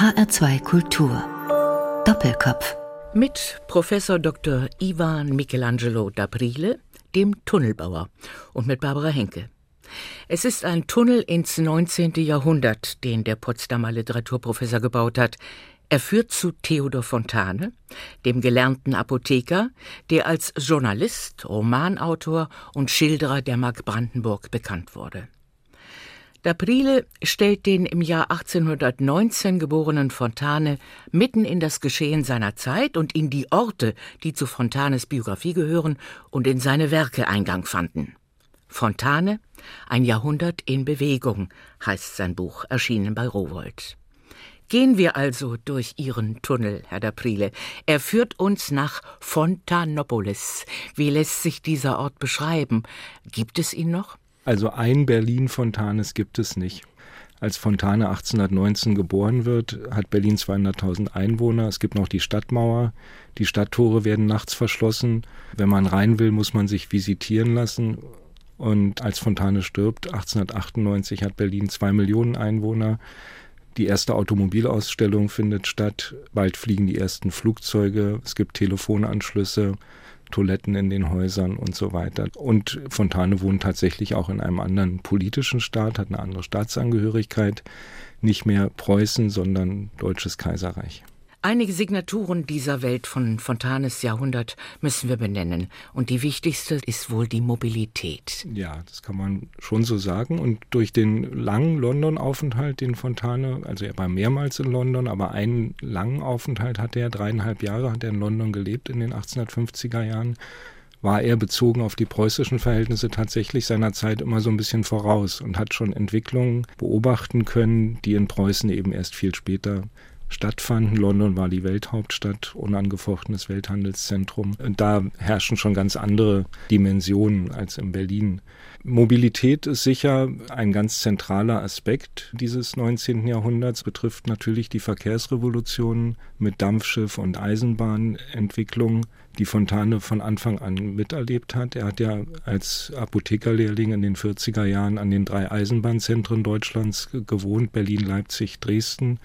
HR2 Kultur. Doppelkopf. Mit Professor Dr. Ivan Michelangelo D'Aprile, dem Tunnelbauer, und mit Barbara Henke. Es ist ein Tunnel ins 19. Jahrhundert, den der Potsdamer Literaturprofessor gebaut hat. Er führt zu Theodor Fontane, dem gelernten Apotheker, der als Journalist, Romanautor und Schilderer der Mark Brandenburg bekannt wurde. D'Aprile stellt den im Jahr 1819 geborenen Fontane mitten in das Geschehen seiner Zeit und in die Orte, die zu Fontanes Biografie gehören und in seine Werke Eingang fanden. Fontane, ein Jahrhundert in Bewegung, heißt sein Buch, erschienen bei Rowold. Gehen wir also durch Ihren Tunnel, Herr D'Aprile. Er führt uns nach Fontanopolis. Wie lässt sich dieser Ort beschreiben? Gibt es ihn noch? Also ein Berlin-Fontanes gibt es nicht. Als Fontane 1819 geboren wird, hat Berlin 200.000 Einwohner. Es gibt noch die Stadtmauer. Die Stadttore werden nachts verschlossen. Wenn man rein will, muss man sich visitieren lassen. Und als Fontane stirbt, 1898, hat Berlin zwei Millionen Einwohner. Die erste Automobilausstellung findet statt. Bald fliegen die ersten Flugzeuge. Es gibt Telefonanschlüsse. Toiletten in den Häusern und so weiter. Und Fontane wohnt tatsächlich auch in einem anderen politischen Staat, hat eine andere Staatsangehörigkeit, nicht mehr Preußen, sondern Deutsches Kaiserreich. Einige Signaturen dieser Welt von Fontanes Jahrhundert müssen wir benennen. Und die wichtigste ist wohl die Mobilität. Ja, das kann man schon so sagen. Und durch den langen London-Aufenthalt, den Fontane, also er war mehrmals in London, aber einen langen Aufenthalt hatte er, dreieinhalb Jahre hat er in London gelebt in den 1850er Jahren, war er bezogen auf die preußischen Verhältnisse tatsächlich seiner Zeit immer so ein bisschen voraus und hat schon Entwicklungen beobachten können, die in Preußen eben erst viel später stattfanden. London war die Welthauptstadt, unangefochtenes Welthandelszentrum. Da herrschen schon ganz andere Dimensionen als in Berlin. Mobilität ist sicher ein ganz zentraler Aspekt dieses 19. Jahrhunderts, betrifft natürlich die Verkehrsrevolution mit Dampfschiff und Eisenbahnentwicklung, die Fontane von Anfang an miterlebt hat. Er hat ja als Apothekerlehrling in den 40er Jahren an den drei Eisenbahnzentren Deutschlands gewohnt, Berlin, Leipzig, Dresden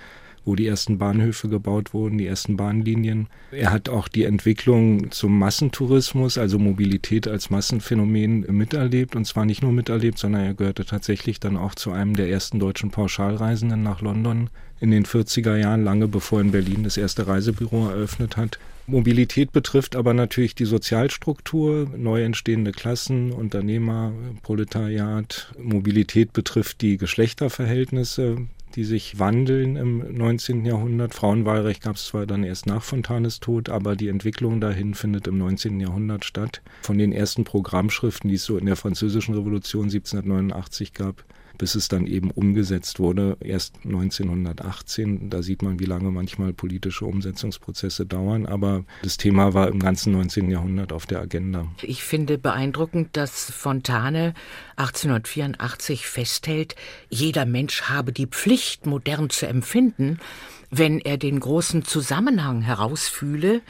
wo die ersten Bahnhöfe gebaut wurden, die ersten Bahnlinien. Er hat auch die Entwicklung zum Massentourismus, also Mobilität als Massenphänomen miterlebt und zwar nicht nur miterlebt, sondern er gehörte tatsächlich dann auch zu einem der ersten deutschen Pauschalreisenden nach London in den 40er Jahren, lange bevor in Berlin das erste Reisebüro eröffnet hat. Mobilität betrifft aber natürlich die Sozialstruktur, neu entstehende Klassen, Unternehmer, Proletariat. Mobilität betrifft die Geschlechterverhältnisse die sich wandeln im 19. Jahrhundert. Frauenwahlrecht gab es zwar dann erst nach Fontanes Tod, aber die Entwicklung dahin findet im 19. Jahrhundert statt. Von den ersten Programmschriften, die es so in der Französischen Revolution 1789 gab, bis es dann eben umgesetzt wurde, erst 1918. Da sieht man, wie lange manchmal politische Umsetzungsprozesse dauern. Aber das Thema war im ganzen 19. Jahrhundert auf der Agenda. Ich finde beeindruckend, dass Fontane 1884 festhält, jeder Mensch habe die Pflicht, modern zu empfinden wenn er den großen Zusammenhang herausfühle,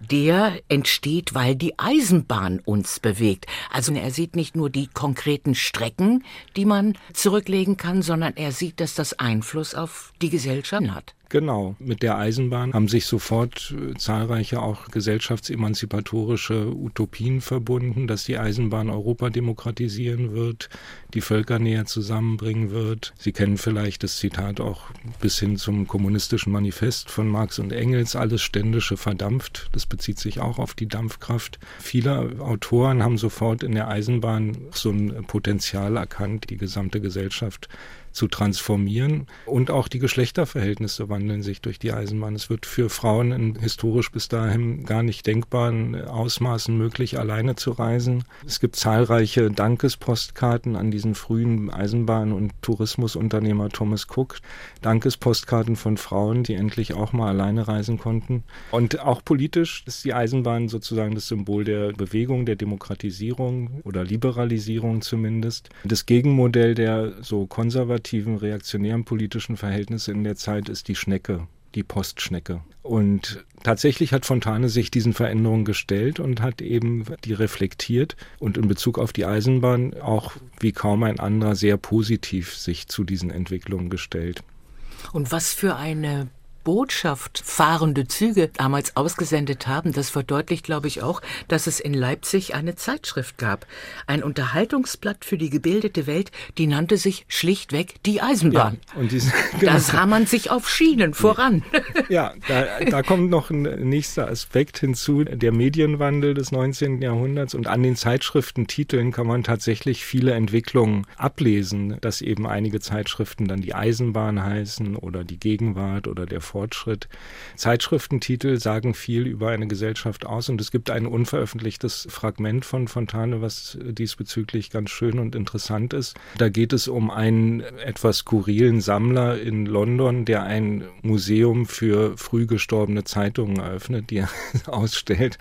der entsteht, weil die Eisenbahn uns bewegt. Also er sieht nicht nur die konkreten Strecken, die man zurücklegen kann, sondern er sieht, dass das Einfluss auf die Gesellschaft hat. Genau, mit der Eisenbahn haben sich sofort äh, zahlreiche auch gesellschaftsemanzipatorische Utopien verbunden, dass die Eisenbahn Europa demokratisieren wird, die Völker näher zusammenbringen wird. Sie kennen vielleicht das Zitat auch bis hin zum kommunistischen Manifest von Marx und Engels, alles Ständische verdampft. Das bezieht sich auch auf die Dampfkraft. Viele Autoren haben sofort in der Eisenbahn so ein Potenzial erkannt, die gesamte Gesellschaft zu transformieren. Und auch die Geschlechterverhältnisse wandeln sich durch die Eisenbahn. Es wird für Frauen in historisch bis dahin gar nicht denkbaren Ausmaßen möglich, alleine zu reisen. Es gibt zahlreiche Dankespostkarten an diesen frühen Eisenbahn- und Tourismusunternehmer Thomas Cook. Dankespostkarten von Frauen, die endlich auch mal alleine reisen konnten. Und auch politisch ist die Eisenbahn sozusagen das Symbol der Bewegung, der Demokratisierung oder Liberalisierung zumindest. Das Gegenmodell der so konservativen konservativen, reaktionären politischen Verhältnisse in der Zeit ist die Schnecke, die Postschnecke. Und tatsächlich hat Fontane sich diesen Veränderungen gestellt und hat eben die reflektiert und in Bezug auf die Eisenbahn auch wie kaum ein anderer sehr positiv sich zu diesen Entwicklungen gestellt. Und was für eine Botschaft fahrende Züge damals ausgesendet haben, das verdeutlicht, glaube ich, auch, dass es in Leipzig eine Zeitschrift gab. Ein Unterhaltungsblatt für die gebildete Welt, die nannte sich schlichtweg die Eisenbahn. Ja, und diese, genau. Da sah man sich auf Schienen voran. Ja, da, da kommt noch ein nächster Aspekt hinzu, der Medienwandel des 19. Jahrhunderts und an den Zeitschriftentiteln kann man tatsächlich viele Entwicklungen ablesen, dass eben einige Zeitschriften dann die Eisenbahn heißen oder die Gegenwart oder der Fortschritt. Zeitschriftentitel sagen viel über eine Gesellschaft aus und es gibt ein unveröffentlichtes Fragment von Fontane, was diesbezüglich ganz schön und interessant ist. Da geht es um einen etwas skurrilen Sammler in London, der ein Museum für früh gestorbene Zeitungen eröffnet, die er ausstellt.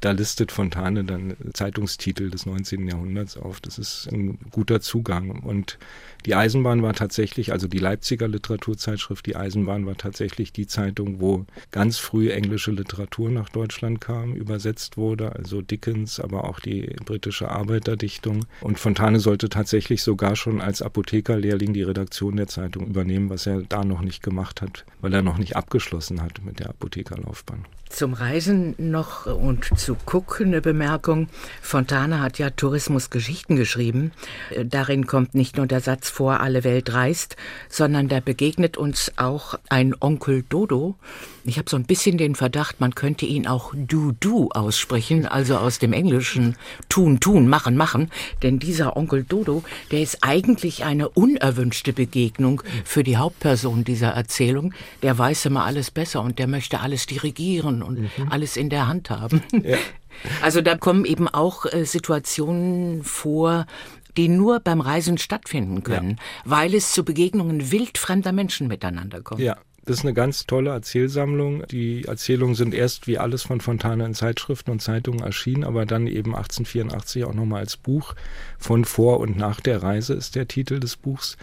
Da listet Fontane dann Zeitungstitel des 19. Jahrhunderts auf. Das ist ein guter Zugang und die Eisenbahn war tatsächlich, also die Leipziger Literaturzeitschrift, die Eisenbahn war tatsächlich die Zeitung, wo ganz früh englische Literatur nach Deutschland kam, übersetzt wurde, also Dickens, aber auch die britische Arbeiterdichtung. Und Fontane sollte tatsächlich sogar schon als Apothekerlehrling die Redaktion der Zeitung übernehmen, was er da noch nicht gemacht hat, weil er noch nicht abgeschlossen hat mit der Apothekerlaufbahn. Zum Reisen noch und zu Cook eine Bemerkung. Fontane hat ja Tourismusgeschichten geschrieben. Darin kommt nicht nur der Satz vor, alle Welt reist, sondern da begegnet uns auch ein Onkel Dodo. Ich habe so ein bisschen den Verdacht, man könnte ihn auch Du-Du aussprechen, also aus dem Englischen tun, tun, machen, machen. Denn dieser Onkel Dodo, der ist eigentlich eine unerwünschte Begegnung für die Hauptperson dieser Erzählung. Der weiß immer alles besser und der möchte alles dirigieren und mhm. alles in der Hand haben. Ja. Also da kommen eben auch äh, Situationen vor, die nur beim Reisen stattfinden können, ja. weil es zu Begegnungen wildfremder Menschen miteinander kommt. Ja. Das ist eine ganz tolle Erzählsammlung. Die Erzählungen sind erst wie alles von Fontana in Zeitschriften und Zeitungen erschienen, aber dann eben 1884 auch nochmal als Buch. Von vor und nach der Reise ist der Titel des Buchs.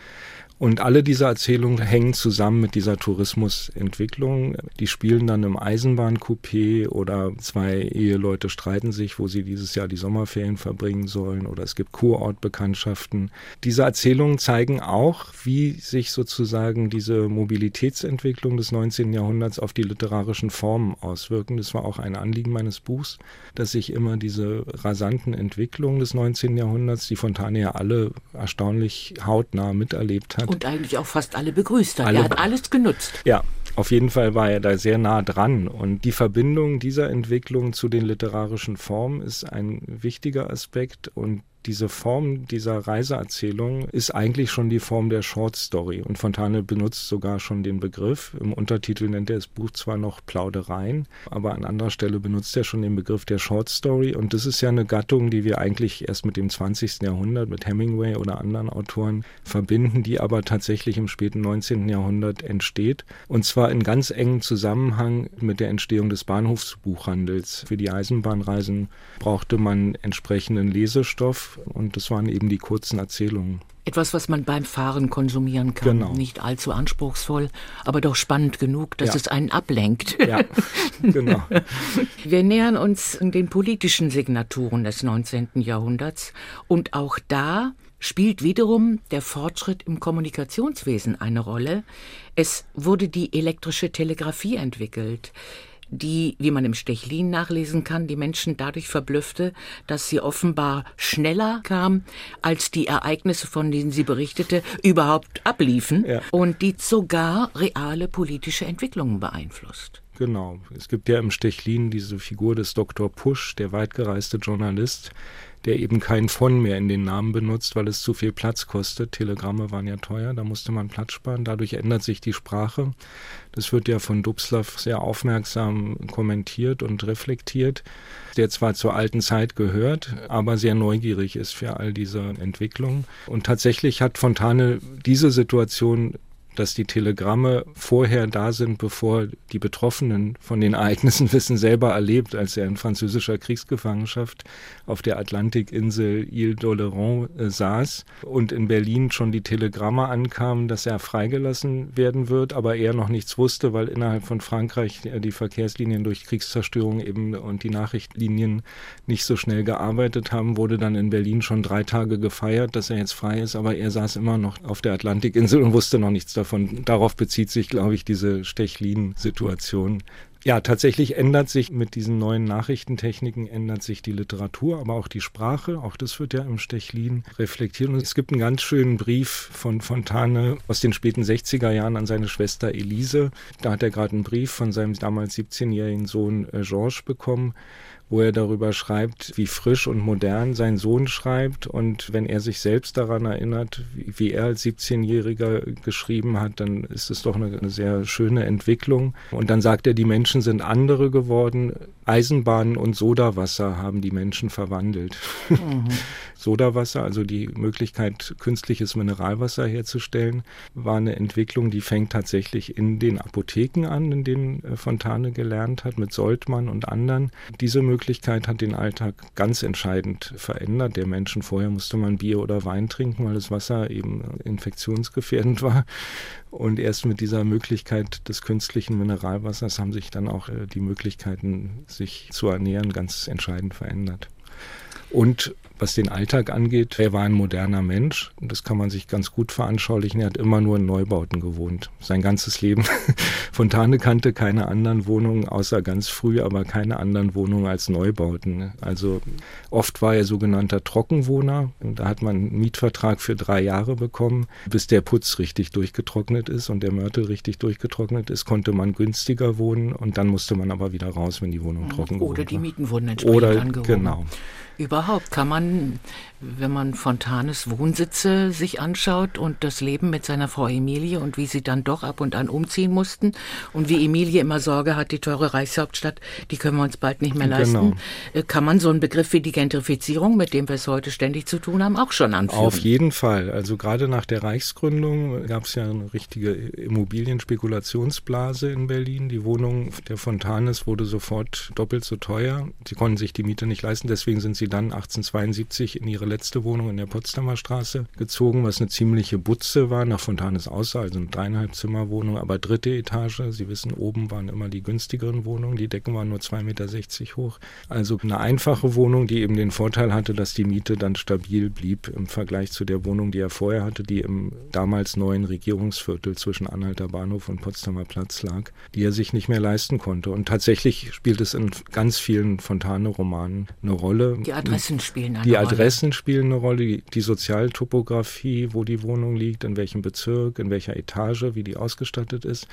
Und alle diese Erzählungen hängen zusammen mit dieser Tourismusentwicklung. Die spielen dann im Eisenbahncoupé oder zwei Eheleute streiten sich, wo sie dieses Jahr die Sommerferien verbringen sollen oder es gibt Kurortbekanntschaften. Diese Erzählungen zeigen auch, wie sich sozusagen diese Mobilitätsentwicklung des 19. Jahrhunderts auf die literarischen Formen auswirken. Das war auch ein Anliegen meines Buchs, dass sich immer diese rasanten Entwicklungen des 19. Jahrhunderts, die Fontane ja alle erstaunlich hautnah miterlebt hat, und eigentlich auch fast alle begrüßt hat. Alle, er hat alles genutzt. Ja, auf jeden Fall war er da sehr nah dran. Und die Verbindung dieser Entwicklung zu den literarischen Formen ist ein wichtiger Aspekt. Und diese Form dieser Reiseerzählung ist eigentlich schon die Form der Short Story. Und Fontane benutzt sogar schon den Begriff. Im Untertitel nennt er das Buch zwar noch Plaudereien, aber an anderer Stelle benutzt er schon den Begriff der Short Story. Und das ist ja eine Gattung, die wir eigentlich erst mit dem 20. Jahrhundert, mit Hemingway oder anderen Autoren verbinden, die aber tatsächlich im späten 19. Jahrhundert entsteht. Und zwar in ganz engem Zusammenhang mit der Entstehung des Bahnhofsbuchhandels. Für die Eisenbahnreisen brauchte man entsprechenden Lesestoff und das waren eben die kurzen Erzählungen. Etwas, was man beim Fahren konsumieren kann. Genau. Nicht allzu anspruchsvoll, aber doch spannend genug, dass ja. es einen ablenkt. Ja, genau. Wir nähern uns den politischen Signaturen des 19. Jahrhunderts und auch da spielt wiederum der Fortschritt im Kommunikationswesen eine Rolle. Es wurde die elektrische Telegrafie entwickelt die, wie man im Stechlin nachlesen kann, die Menschen dadurch verblüffte, dass sie offenbar schneller kam, als die Ereignisse, von denen sie berichtete, überhaupt abliefen ja. und die sogar reale politische Entwicklungen beeinflusst. Genau. Es gibt ja im Stechlin diese Figur des Dr. Pusch, der weitgereiste Journalist, der eben kein von mehr in den Namen benutzt, weil es zu viel Platz kostet. Telegramme waren ja teuer, da musste man Platz sparen. Dadurch ändert sich die Sprache. Das wird ja von Dubslav sehr aufmerksam kommentiert und reflektiert, der zwar zur alten Zeit gehört, aber sehr neugierig ist für all diese Entwicklungen. Und tatsächlich hat Fontane diese Situation dass die Telegramme vorher da sind, bevor die Betroffenen von den Ereignissen wissen, selber erlebt, als er in französischer Kriegsgefangenschaft auf der Atlantikinsel Ile d'Oléron äh, saß und in Berlin schon die Telegramme ankamen, dass er freigelassen werden wird, aber er noch nichts wusste, weil innerhalb von Frankreich die Verkehrslinien durch Kriegszerstörung eben und die Nachrichtlinien nicht so schnell gearbeitet haben, wurde dann in Berlin schon drei Tage gefeiert, dass er jetzt frei ist, aber er saß immer noch auf der Atlantikinsel und wusste noch nichts davon Davon, darauf bezieht sich, glaube ich, diese Stechlin-Situation. Ja, tatsächlich ändert sich mit diesen neuen Nachrichtentechniken ändert sich die Literatur, aber auch die Sprache. Auch das wird ja im Stechlin reflektiert. Und es gibt einen ganz schönen Brief von Fontane aus den späten 60er Jahren an seine Schwester Elise. Da hat er gerade einen Brief von seinem damals 17-jährigen Sohn äh, Georges bekommen wo er darüber schreibt, wie frisch und modern sein Sohn schreibt. Und wenn er sich selbst daran erinnert, wie, er als 17-Jähriger geschrieben hat, dann ist es doch eine, eine sehr schöne Entwicklung. Und dann sagt er, die Menschen sind andere geworden. Eisenbahnen und Sodawasser haben die Menschen verwandelt. Mhm. Sodawasser, also die Möglichkeit, künstliches Mineralwasser herzustellen, war eine Entwicklung, die fängt tatsächlich in den Apotheken an, in denen äh, Fontane gelernt hat, mit Soltmann und anderen. Diese Möglichkeit hat den Alltag ganz entscheidend verändert. Der Menschen vorher musste man Bier oder Wein trinken, weil das Wasser eben infektionsgefährdend war. Und erst mit dieser Möglichkeit des künstlichen Mineralwassers haben sich dann auch äh, die Möglichkeiten, sich zu ernähren, ganz entscheidend verändert. Und was den Alltag angeht, er war ein moderner Mensch. Das kann man sich ganz gut veranschaulichen. Er hat immer nur in Neubauten gewohnt. Sein ganzes Leben. Fontane kannte keine anderen Wohnungen, außer ganz früh, aber keine anderen Wohnungen als Neubauten. Also oft war er sogenannter Trockenwohner. Da hat man einen Mietvertrag für drei Jahre bekommen. Bis der Putz richtig durchgetrocknet ist und der Mörtel richtig durchgetrocknet ist, konnte man günstiger wohnen und dann musste man aber wieder raus, wenn die Wohnung trocken wurde. Oder die Mieten wurden entsprechend Oder, angehoben. Genau. Überhaupt kann man, wenn man Fontanes Wohnsitze sich anschaut und das Leben mit seiner Frau Emilie und wie sie dann doch ab und an umziehen mussten und wie Emilie immer Sorge hat, die teure Reichshauptstadt, die können wir uns bald nicht mehr leisten, genau. Äh, kann man so einen Begriff wie die Gentrifizierung, mit dem wir es heute ständig zu tun haben, auch schon anführen. Auf jeden Fall. Also gerade nach der Reichsgründung gab es ja eine richtige Immobilienspekulationsblase in Berlin. Die Wohnung der Fontanes wurde sofort doppelt so teuer. Sie konnten sich die Miete nicht leisten, deswegen sind sie dann 1872 in ihre letzte Wohnung in der Potsdamer Straße gezogen, was eine ziemliche Butze war, nach Fontanes aussah, also eine dreieinhalb Zimmerwohnung, aber dritte Etage. Sie wissen, oben waren immer die günstigeren Wohnungen, die Decken waren nur 2,60 Meter hoch. Also eine einfache Wohnung, die eben den Vorteil hatte, dass die Miete dann stabil blieb im Vergleich zu der Wohnung, die er vorher hatte, die im damals neuen Regierungsviertel zwischen Anhalter Bahnhof und Potsdamer Platz lag, die er sich nicht mehr leisten konnte. Und tatsächlich spielt es in ganz vielen Fontane-Romanen eine Rolle. Die Adressen spielen eine Die Rolle. Adressen spielen eine Rolle, die, die Sozialtopographie, wo die Wohnung liegt, in welchem Bezirk, in welcher Etage, wie die ausgestattet ist.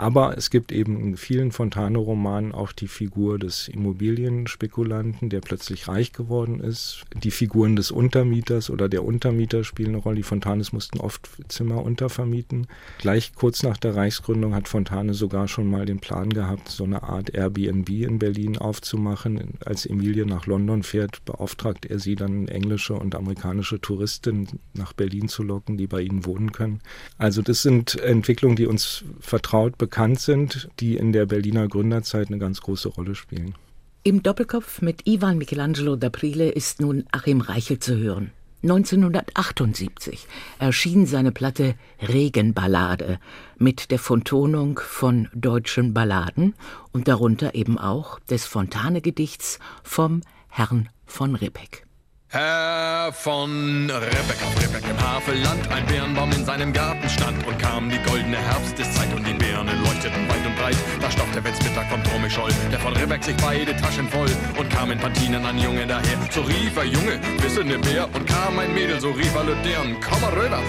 Aber es gibt eben in vielen Fontane-Romanen auch die Figur des Immobilienspekulanten, der plötzlich reich geworden ist. Die Figuren des Untermieters oder der Untermieter spielen eine Rolle. Die Fontanes mussten oft Zimmer untervermieten. Gleich kurz nach der Reichsgründung hat Fontane sogar schon mal den Plan gehabt, so eine Art Airbnb in Berlin aufzumachen. Als Emilie nach London fährt, beauftragt er sie dann, englische und amerikanische Touristen nach Berlin zu locken, die bei ihnen wohnen können. Also das sind Entwicklungen, die uns vertraut bekannt sind, die in der Berliner Gründerzeit eine ganz große Rolle spielen. Im Doppelkopf mit Ivan Michelangelo d'Aprile ist nun Achim Reichel zu hören. 1978 erschien seine Platte Regenballade mit der Vertonung von deutschen Balladen und darunter eben auch des Fontane-Gedichts vom Herrn von Rippeck. Herr von Rebek auf Rebek im Havelland, ein Birnbaum in seinem Garten stand und kam die goldene Herbsteszeit und die Birnen leuchteten weit und breit. Da stauchte wenn's Mittag vom Tromischol, der von Rebek sich beide Taschen voll und kam in Pantinen ein Junge daher. So rief er Junge, wisse ne Bär und kam ein Mädel, so rief er Lüdern, komm mal rüber,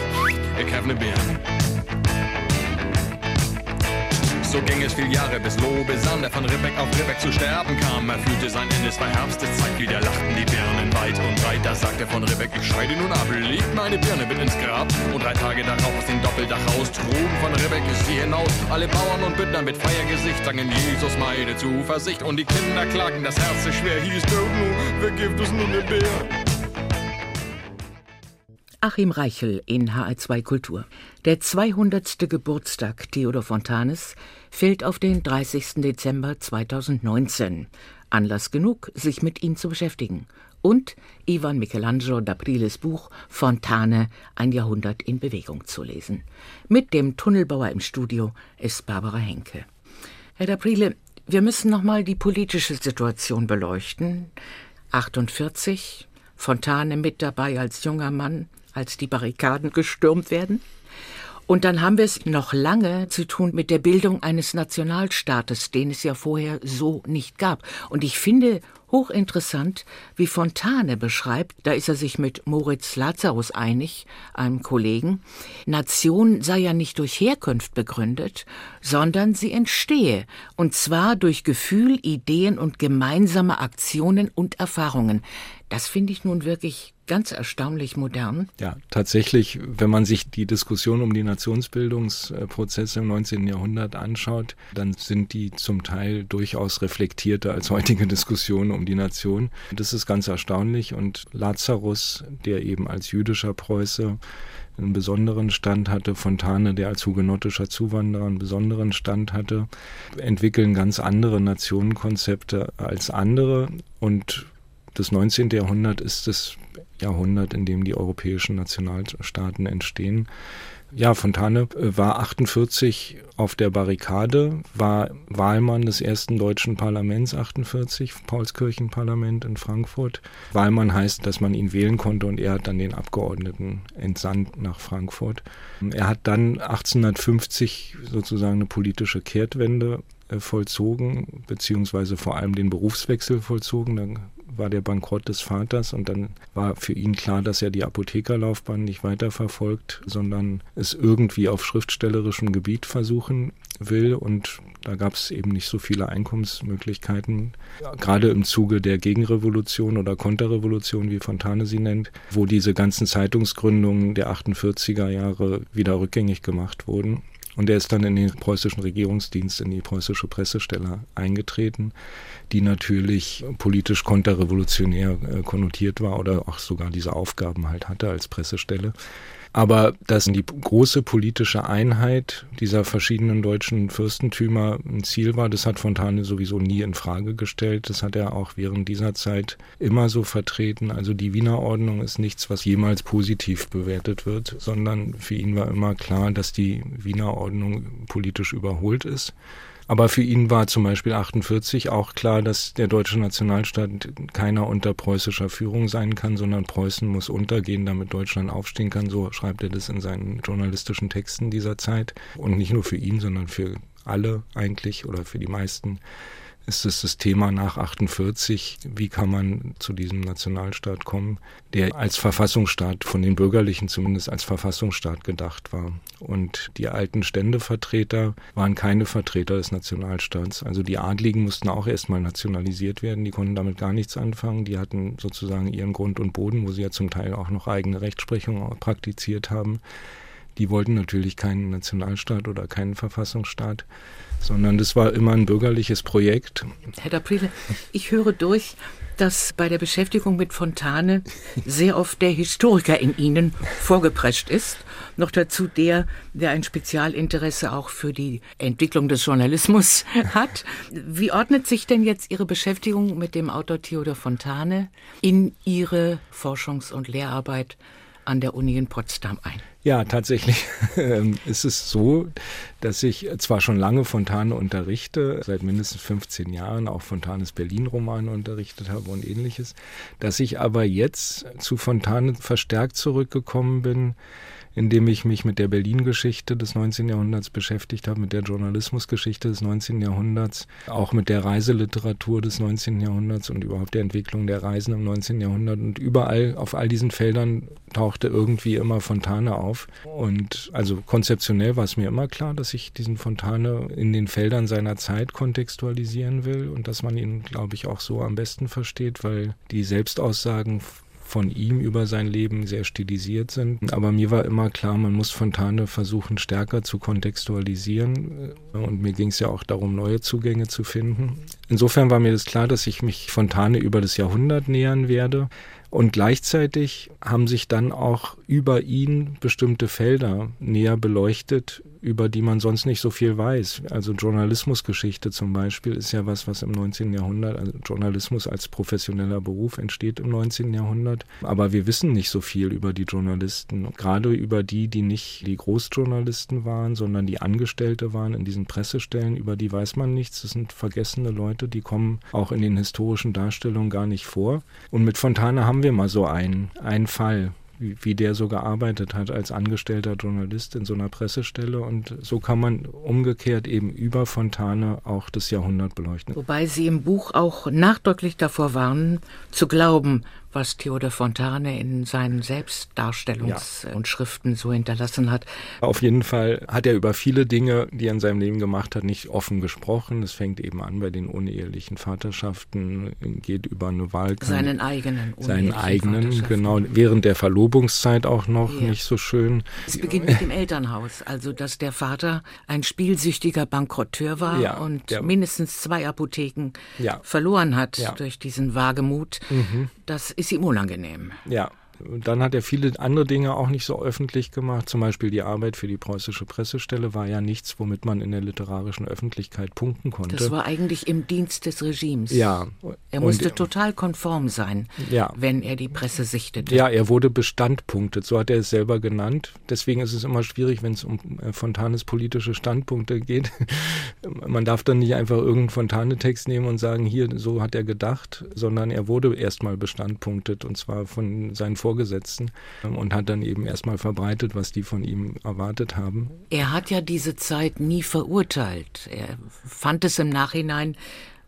ich hab ne Bär. So ging es viel Jahre, bis Lobesan, der von Ribbeck auf Ribbeck zu sterben kam. Er fühlte sein Ende, es war Herbsteszeit, wieder lachten die Birnen weit und breit. Da sagte von Ribbeck, ich scheide nun ab, legt meine Birne mit ins Grab. Und drei Tage darauf aus dem Doppeldach raus, trugen von ist sie hinaus. Alle Bauern und Bündner mit Feiergesicht sangen Jesus meine Zuversicht. Und die Kinder klagen, das Herz ist schwer, hieß du, wer gibt es nun ne Bär? Achim Reichel in HR2 Kultur. Der 200. Geburtstag Theodor Fontanes fällt auf den 30. Dezember 2019. Anlass genug, sich mit ihm zu beschäftigen. Und Ivan Michelangelo d'Apriles Buch Fontane, ein Jahrhundert in Bewegung zu lesen. Mit dem Tunnelbauer im Studio ist Barbara Henke. Herr d'Aprile, wir müssen nochmal die politische Situation beleuchten. 48, Fontane mit dabei als junger Mann, als die Barrikaden gestürmt werden. Und dann haben wir es noch lange zu tun mit der Bildung eines Nationalstaates, den es ja vorher so nicht gab. Und ich finde hochinteressant, wie Fontane beschreibt, da ist er sich mit Moritz Lazarus einig, einem Kollegen, Nation sei ja nicht durch Herkunft begründet, sondern sie entstehe, und zwar durch Gefühl, Ideen und gemeinsame Aktionen und Erfahrungen. Das finde ich nun wirklich ganz erstaunlich modern. Ja, tatsächlich, wenn man sich die Diskussion um die Nationsbildungsprozesse im 19. Jahrhundert anschaut, dann sind die zum Teil durchaus reflektierter als heutige Diskussionen um die Nation. Das ist ganz erstaunlich und Lazarus, der eben als jüdischer Preuße einen besonderen Stand hatte, Fontane, der als hugenottischer Zuwanderer einen besonderen Stand hatte, entwickeln ganz andere Nationenkonzepte als andere und das 19. Jahrhundert ist das Jahrhundert, in dem die europäischen Nationalstaaten entstehen. Ja, Fontane äh, war 48 auf der Barrikade, war Wahlmann des ersten deutschen Parlaments 48, Paulskirchenparlament in Frankfurt. Wahlmann heißt, dass man ihn wählen konnte und er hat dann den Abgeordneten entsandt nach Frankfurt. Er hat dann 1850 sozusagen eine politische Kehrtwende äh, vollzogen, beziehungsweise vor allem den Berufswechsel vollzogen. Dann war der Bankrott des Vaters und dann war für ihn klar, dass er die Apothekerlaufbahn nicht weiterverfolgt, sondern es irgendwie auf schriftstellerischem Gebiet versuchen will und da gab es eben nicht so viele Einkommensmöglichkeiten, gerade im Zuge der Gegenrevolution oder Konterrevolution, wie Fontane sie nennt, wo diese ganzen Zeitungsgründungen der 48er Jahre wieder rückgängig gemacht wurden. Und er ist dann in den preußischen Regierungsdienst, in die preußische Pressestelle eingetreten, die natürlich politisch konterrevolutionär äh, konnotiert war oder auch sogar diese Aufgaben halt hatte als Pressestelle. Aber dass die große politische Einheit dieser verschiedenen deutschen Fürstentümer ein Ziel war, das hat Fontane sowieso nie in Frage gestellt. Das hat er auch während dieser Zeit immer so vertreten. Also die Wiener Ordnung ist nichts, was jemals positiv bewertet wird, sondern für ihn war immer klar, dass die Wiener Ordnung politisch überholt ist aber für ihn war zum Beispiel 48 auch klar, dass der deutsche Nationalstaat keiner unter preußischer Führung sein kann, sondern Preußen muss untergehen, damit Deutschland aufstehen kann. So schreibt er das in seinen journalistischen Texten dieser Zeit. Und nicht nur für ihn, sondern für alle eigentlich oder für die meisten ist es das Thema nach 48, wie kann man zu diesem Nationalstaat kommen, der als Verfassungsstaat von den Bürgerlichen zumindest als Verfassungsstaat gedacht war. Und die alten Ständevertreter waren keine Vertreter des Nationalstaats. Also die Adligen mussten auch erstmal nationalisiert werden, die konnten damit gar nichts anfangen. Die hatten sozusagen ihren Grund und Boden, wo sie ja zum Teil auch noch eigene Rechtsprechung praktiziert haben. Die wollten natürlich keinen Nationalstaat oder keinen Verfassungsstaat sondern das war immer ein bürgerliches Projekt. Herr Daprile, ich höre durch, dass bei der Beschäftigung mit Fontane sehr oft der Historiker in Ihnen vorgeprescht ist. Noch dazu der, der ein Spezialinteresse auch für die Entwicklung des Journalismus hat. Wie ordnet sich denn jetzt Ihre Beschäftigung mit dem Autor Theodor Fontane in Ihre Forschungs- und Lehrarbeit an der Uni in Potsdam ein? Ja, tatsächlich. Ähm, ist es so, dass ich zwar schon lange Fontane unterrichte, seit mindestens 15 Jahren auch Fontanes Berlin-Romane unterrichtet habe und ähnliches, dass ich aber jetzt zu Fontane verstärkt zurückgekommen bin, indem ich mich mit der Berlin-Geschichte des 19. Jahrhunderts beschäftigt habe, mit der Journalismusgeschichte des 19. Jahrhunderts, auch mit der Reiseliteratur des 19. Jahrhunderts und überhaupt der Entwicklung der Reisen im 19. Jahrhundert. Und überall auf all diesen Feldern tauchte irgendwie immer Fontane auf. Und also konzeptionell war es mir immer klar, dass ich diesen Fontane in den Feldern seiner Zeit kontextualisieren will und dass man ihn, glaube ich, auch so am besten versteht, weil die Selbstaussagen von ihm über sein Leben sehr stilisiert sind. Aber mir war immer klar, man muss Fontane versuchen, stärker zu kontextualisieren. Und mir ging es ja auch darum, neue Zugänge zu finden. Insofern war mir das klar, dass ich mich Fontane über das Jahrhundert nähern werde. Und gleichzeitig haben sich dann auch über ihn bestimmte Felder näher beleuchtet, über die man sonst nicht so viel weiß. Also Journalismusgeschichte zum Beispiel ist ja was, was im 19. Jahrhundert, also Journalismus als professioneller Beruf entsteht im 19. Jahrhundert. Aber wir wissen nicht so viel über die Journalisten, gerade über die, die nicht die Großjournalisten waren, sondern die Angestellte waren in diesen Pressestellen, über die weiß man nichts. Das sind vergessene Leute, die kommen auch in den historischen Darstellungen gar nicht vor. Und mit Fontane haben wir mal so einen, einen Fall wie, wie der so gearbeitet hat als angestellter Journalist in so einer Pressestelle. Und so kann man umgekehrt eben über Fontane auch das Jahrhundert beleuchten. Wobei Sie im Buch auch nachdrücklich davor warnen, zu glauben, was Theodor Fontane in seinen Selbstdarstellungs- ja. und Schriften so hinterlassen hat. Auf jeden Fall hat er über viele Dinge, die er in seinem Leben gemacht hat, nicht offen gesprochen. Es fängt eben an bei den unehelichen Vaterschaften, geht über eine Wahlkampf. Seinen eigenen. Seinen eigenen, genau. Während der Verlobungszeit auch noch ja. nicht so schön. Es beginnt mit dem Elternhaus, also dass der Vater ein spielsüchtiger Bankrotteur war ja, und mindestens zwei Apotheken verloren hat durch diesen Wagemut. Mhm. Das ist ihm unangenehm. Ja, dann hat er viele andere Dinge auch nicht so öffentlich gemacht. Zum Beispiel die Arbeit für die preußische Pressestelle war ja nichts, womit man in der literarischen Öffentlichkeit punkten konnte. Das war eigentlich im Dienst des Regimes. Ja. Er musste und, total konform sein, ja. wenn er die Presse sichtete. Ja, er wurde bestandpunktet, so hat er es selber genannt. Deswegen ist es immer schwierig, wenn es um äh, Fontanes politische Standpunkte geht. man darf dann nicht einfach irgendeinen Fontane-Text nehmen und sagen, hier, so hat er gedacht, sondern er wurde erstmal bestandpunktet und zwar von seinen Vorgängern Vorgesetzten ähm, und hat dann eben erstmal verbreitet, was die von ihm erwartet haben. Er hat ja diese Zeit nie verurteilt. Er fand es im Nachhinein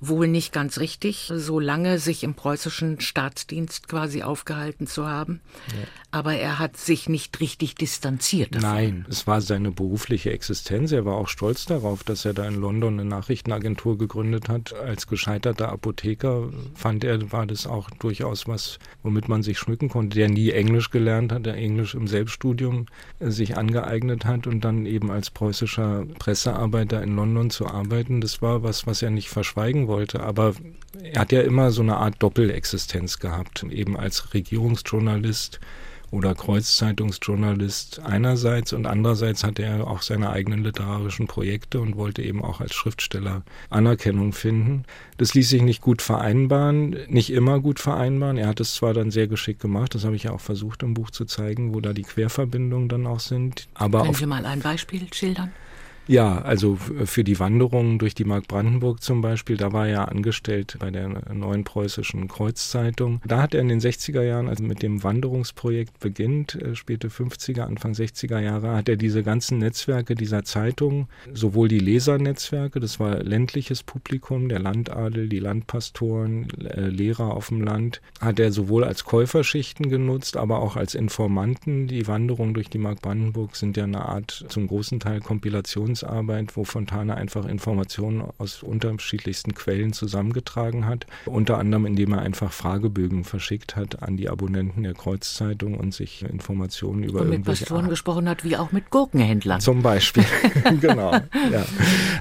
wohl nicht ganz richtig, so lange sich im preußischen Staatsdienst quasi aufgehalten zu haben. Ja. Aber er hat sich nicht richtig distanziert. Davon. Nein, es war seine berufliche Existenz. Er war auch stolz darauf, dass er da in London eine Nachrichtenagentur gegründet hat. Als gescheiterter Apotheker fand er, war das auch durchaus was, womit man sich schmücken konnte. Der nie Englisch gelernt hat, der Englisch im Selbststudium sich angeeignet hat und dann eben als preußischer Pressearbeiter in London zu arbeiten. Das war was, was er nicht verschweigen wollte wollte. Aber er hat ja immer so eine Art Doppelexistenz gehabt, eben als Regierungsjournalist oder Kreuzzeitungsjournalist einerseits und andererseits hatte er auch seine eigenen literarischen Projekte und wollte eben auch als Schriftsteller Anerkennung finden. Das ließ sich nicht gut vereinbaren, nicht immer gut vereinbaren. Er hat es zwar dann sehr geschickt gemacht, das habe ich ja auch versucht im Buch zu zeigen, wo da die Querverbindungen dann auch sind. Aber Können Sie mal ein Beispiel schildern? Ja, also für die Wanderungen durch die Mark Brandenburg zum Beispiel, da war er angestellt bei der neuen preußischen Kreuzzeitung. Da hat er in den 60er Jahren, also mit dem Wanderungsprojekt beginnt, äh, späte 50er, Anfang 60er Jahre, hat er diese ganzen Netzwerke dieser Zeitung, sowohl die Lesernetzwerke, das war ländliches Publikum, der Landadel, die Landpastoren, äh, Lehrer auf dem Land, hat er sowohl als Käuferschichten genutzt, aber auch als Informanten. Die Wanderungen durch die Mark Brandenburg sind ja eine Art zum großen Teil Kompilation Redaktionsarbeit, wo Fontane einfach Informationen aus unterschiedlichsten Quellen zusammengetragen hat. Unter anderem, indem er einfach Fragebögen verschickt hat an die Abonnenten der Kreuzzeitung und sich Informationen über und mit Pastoren gesprochen hat, wie auch mit Gurkenhändlern. Zum Beispiel, genau. Ja.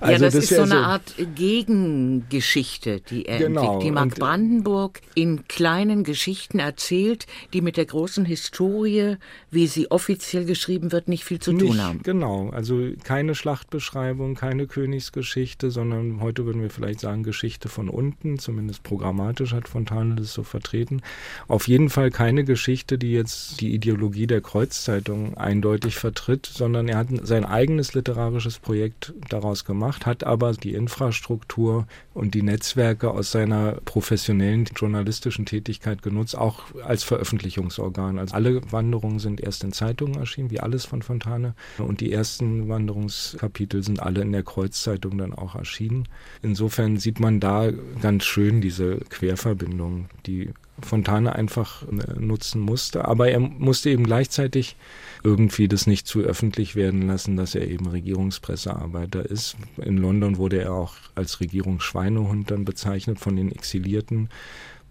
Also ja, das, das ist so eine so Art Gegengeschichte, die er genau. entwickelt, die Mark Brandenburg in kleinen Geschichten erzählt, die mit der großen Historie, wie sie offiziell geschrieben wird, nicht viel zu nicht, tun haben. Genau, also keine Schlacht Schlachtbeschreibung, keine Königsgeschichte, sondern heute würden wir vielleicht sagen Geschichte von unten, zumindest programmatisch hat Fontane das so vertreten. Auf jeden Fall keine Geschichte, die jetzt die Ideologie der Kreuzzeitung eindeutig vertritt, sondern er hat sein eigenes literarisches Projekt daraus gemacht, hat aber die Infrastruktur und die Netzwerke aus seiner professionellen journalistischen Tätigkeit genutzt, auch als Veröffentlichungsorgan. Also alle Wanderungen sind erst in Zeitungen erschienen, wie alles von Fontane. Und die ersten Wanderungskapitel Kapitel sind alle in der Kreuzzeitung dann auch erschienen. Insofern sieht man da ganz schön diese Querverbindung, die Fontane einfach äh, nutzen musste. Aber er musste eben gleichzeitig irgendwie das nicht zu öffentlich werden lassen, dass er eben Regierungspressearbeiter ist. In London wurde er auch als Regierungsschweinehund dann bezeichnet von den Exilierten.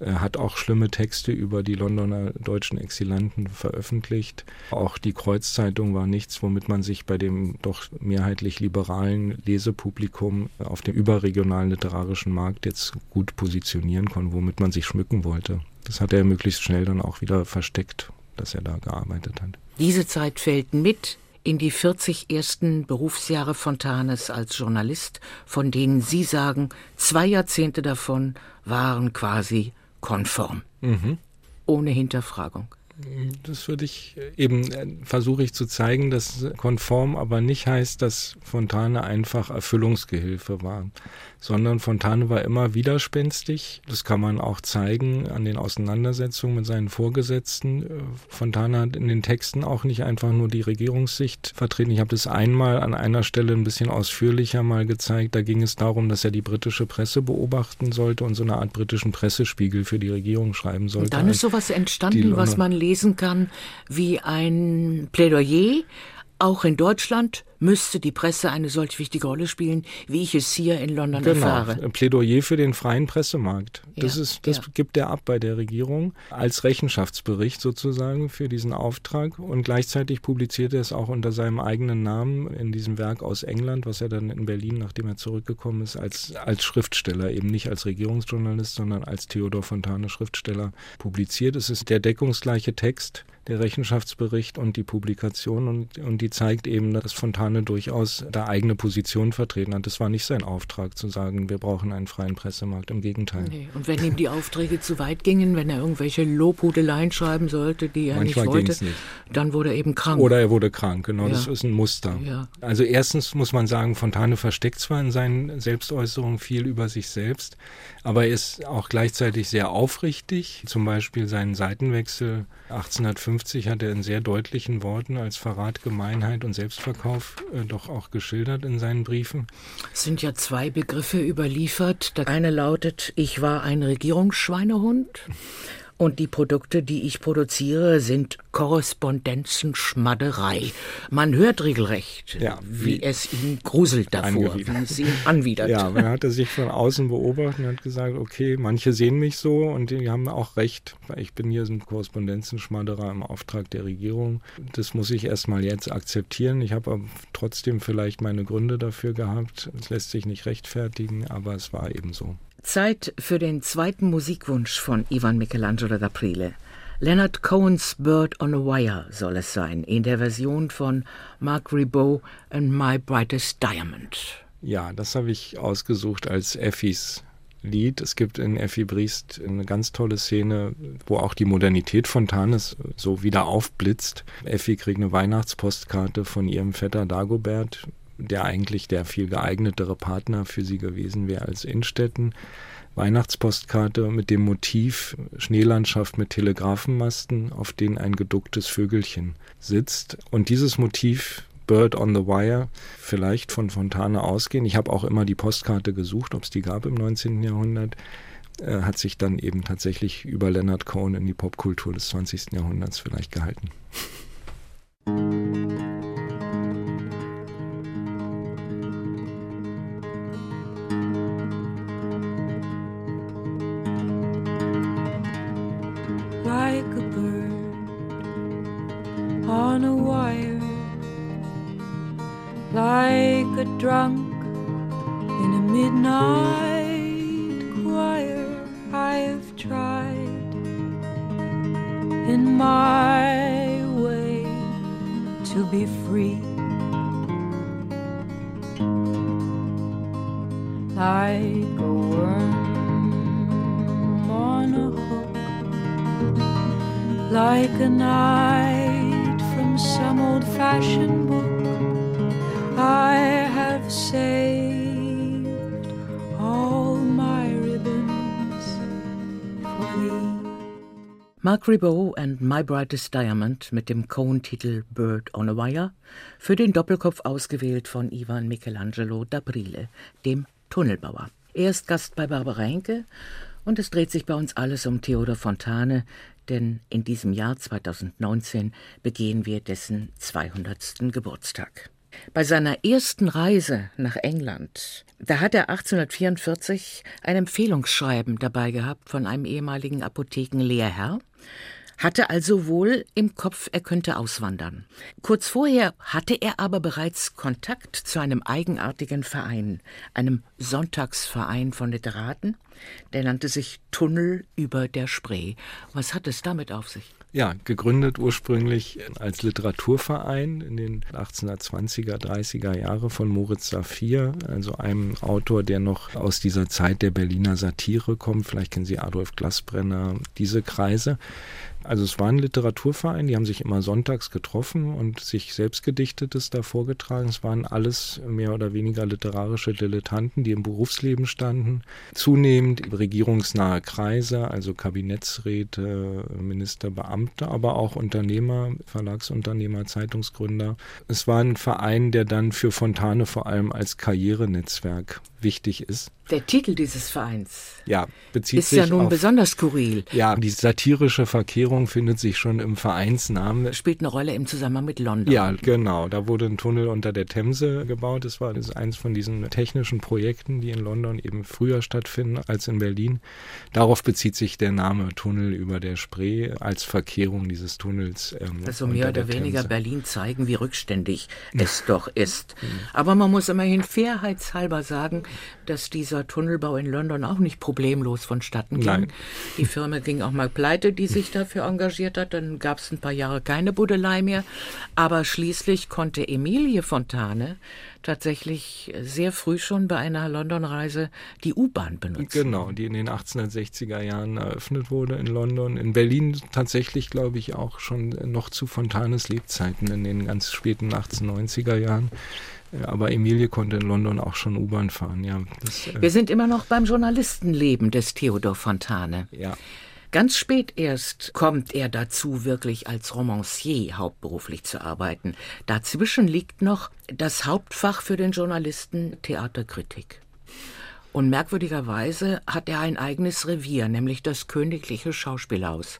Er hat auch schlimme Texte über die Londoner deutschen Exilanten veröffentlicht. Auch die Kreuzzeitung war nichts, womit man sich bei dem doch mehrheitlich liberalen Lesepublikum auf dem überregionalen literarischen Markt jetzt gut positionieren konnte, womit man sich schmücken wollte. Das hat er möglichst schnell dann auch wieder versteckt, dass er da gearbeitet hat. Diese Zeit fällt mit in die 40 ersten Berufsjahre Fontanes als Journalist, von denen Sie sagen, zwei Jahrzehnte davon waren quasi konform. Mhm. Ohne Hinterfragung. Das würde ich eben, äh, versuche ich zu zeigen, dass konform aber nicht heißt, dass Fontane einfach Erfüllungsgehilfe war sondern Fontane war immer widerspenstig. Das kann man auch zeigen an den Auseinandersetzungen mit seinen Vorgesetzten. Äh, Fontane hat in den Texten auch nicht einfach nur die Regierungssicht vertreten. Ich habe das einmal an einer Stelle ein bisschen ausführlicher mal gezeigt. Da ging es darum, dass er die britische Presse beobachten sollte und so eine Art britischen Pressespiegel für die Regierung schreiben sollte. Und dann ist sowas entstanden, was man lesen kann wie ein Plädoyer auch in Deutschland müsste die Presse eine solch wichtige Rolle spielen, wie ich es hier in London genau. erfahre. Ein Plädoyer für den freien Pressemarkt. Das, ja, ist, das ja. gibt er ab bei der Regierung als Rechenschaftsbericht sozusagen für diesen Auftrag. Und gleichzeitig publiziert er es auch unter seinem eigenen Namen in diesem Werk aus England, was er dann in Berlin, nachdem er zurückgekommen ist, als, als Schriftsteller, eben nicht als Regierungsjournalist, sondern als Theodor Fontane Schriftsteller publiziert. Es ist der deckungsgleiche Text der Rechenschaftsbericht und die Publikation und, und die zeigt eben, dass Fontane durchaus da eigene Position vertreten hat. Das war nicht sein Auftrag zu sagen, wir brauchen einen freien Pressemarkt, im Gegenteil. Nee. Und wenn ihm die Aufträge zu weit gingen, wenn er irgendwelche Lobhudeleien schreiben sollte, die er Manchmal nicht wollte, nicht. dann wurde er eben krank. Oder er wurde krank, genau, ja. das ist ein Muster. Ja. Also erstens muss man sagen, Fontane versteckt zwar in seinen Selbstäußerungen viel über sich selbst, aber er ist auch gleichzeitig sehr aufrichtig, zum Beispiel seinen Seitenwechsel 1850 hat er in sehr deutlichen Worten als Verrat, Gemeinheit und Selbstverkauf äh, doch auch geschildert in seinen Briefen. Es sind ja zwei Begriffe überliefert. Der eine lautet, ich war ein Regierungsschweinehund und die Produkte, die ich produziere, sind Korrespondenzenschmadderei. Man hört regelrecht, ja, wie, wie, es ihn gruselt davor, wie es ihn anwidert. Ja, man hatte sich von außen beobachtet und hat gesagt, okay, manche sehen mich so und die haben auch recht. Ich bin hier so ein Korrespondenzenschmadderer im Auftrag der Regierung. Das muss ich erstmal jetzt akzeptieren. Ich habe aber trotzdem vielleicht meine Gründe dafür gehabt. Es lässt sich nicht rechtfertigen, aber es war eben so. Zeit für den zweiten Musikwunsch von Ivan Michelangelo d'Aprile. Leonard Cohens Bird on a Wire soll es sein, in der Version von Mark Ribot and My Brightest Diamond. Ja, das habe ich ausgesucht als Effis Lied. Es gibt in Effi Briest eine ganz tolle Szene, wo auch die Modernität von Tanes so wieder aufblitzt. Effi kriegt eine Weihnachtspostkarte von ihrem Vetter Dagobert, der eigentlich der viel geeignetere Partner für sie gewesen wäre als Innstetten. Weihnachtspostkarte mit dem Motiv Schneelandschaft mit Telegrafenmasten, auf denen ein geducktes Vögelchen sitzt. Und dieses Motiv Bird on the Wire vielleicht von Fontane ausgehen. Ich habe auch immer die Postkarte gesucht, ob es die gab im 19. Jahrhundert. Äh, hat sich dann eben tatsächlich über Leonard Cohen in die Popkultur des 20. Jahrhunderts vielleicht gehalten. Like a bird on a wire, like a drunk in a midnight choir. I have tried in my way to be free. Like a worm like a night from some old fashioned book. I have saved all my ribbons for thee. Mark Ribot and My Brightest Diamond mit dem Cohen-Titel Bird on a Wire, für den Doppelkopf ausgewählt von Ivan Michelangelo d'Aprile, dem Tunnelbauer. Er ist Gast bei Barbara Henke und es dreht sich bei uns alles um Theodor Fontane, denn in diesem Jahr 2019 begehen wir dessen 200. Geburtstag. Bei seiner ersten Reise nach England, da hat er 1844 ein Empfehlungsschreiben dabei gehabt von einem ehemaligen Apothekenlehrherr, hatte also wohl im Kopf, er könnte auswandern. Kurz vorher hatte er aber bereits Kontakt zu einem eigenartigen Verein, einem Sonntagsverein von Literaten, der nannte sich Tunnel über der Spree. Was hat es damit auf sich? Ja, gegründet ursprünglich als Literaturverein in den 1820er, 30er Jahre von Moritz Saphir, also einem Autor, der noch aus dieser Zeit der Berliner Satire kommt. Vielleicht kennen Sie Adolf Glasbrenner, diese Kreise. Also es war ein Literaturverein, die haben sich immer sonntags getroffen und sich selbstgedichtetes da vorgetragen. Es waren alles mehr oder weniger literarische Dilettanten, die im Berufsleben standen. Zunehmend regierungsnahe Kreise, also Kabinettsräte, Ministerbeamte, aber auch Unternehmer, Verlagsunternehmer, Zeitungsgründer. Es war ein Verein, der dann für Fontane vor allem als Karrierenetzwerk wichtig ist. Der Titel dieses Vereins ja, bezieht ist sich ja nun auf, besonders skurril. Ja, die satirische Verkehrung findet sich schon im Vereinsnamen. Spielt eine Rolle im Zusammenhang mit London. Ja, genau. Da wurde ein Tunnel unter der Themse gebaut. Das war das ist eins von diesen technischen Projekten, die in London eben früher stattfinden als in Berlin. Darauf bezieht sich der Name Tunnel über der Spree als Verkehrung dieses Tunnels. Ähm, also mehr oder weniger Themse. Berlin zeigen, wie rückständig es doch ist. Aber man muss immerhin fairheitshalber sagen, dass dieser Tunnelbau in London auch nicht problemlos vonstatten ging. Nein. Die Firma ging auch mal pleite, die sich dafür engagiert hat. Dann gab es ein paar Jahre keine Budelei mehr. Aber schließlich konnte Emilie Fontane tatsächlich sehr früh schon bei einer London-Reise die U-Bahn benutzen. Genau, die in den 1860er Jahren eröffnet wurde in London. In Berlin tatsächlich, glaube ich, auch schon noch zu Fontanes Lebzeiten in den ganz späten 1890er Jahren. Aber Emilie konnte in London auch schon U-Bahn fahren, ja. Das, äh Wir sind immer noch beim Journalistenleben des Theodor Fontane. Ja. Ganz spät erst kommt er dazu, wirklich als Romancier hauptberuflich zu arbeiten. Dazwischen liegt noch das Hauptfach für den Journalisten Theaterkritik. Und merkwürdigerweise hat er ein eigenes Revier, nämlich das Königliche Schauspielhaus.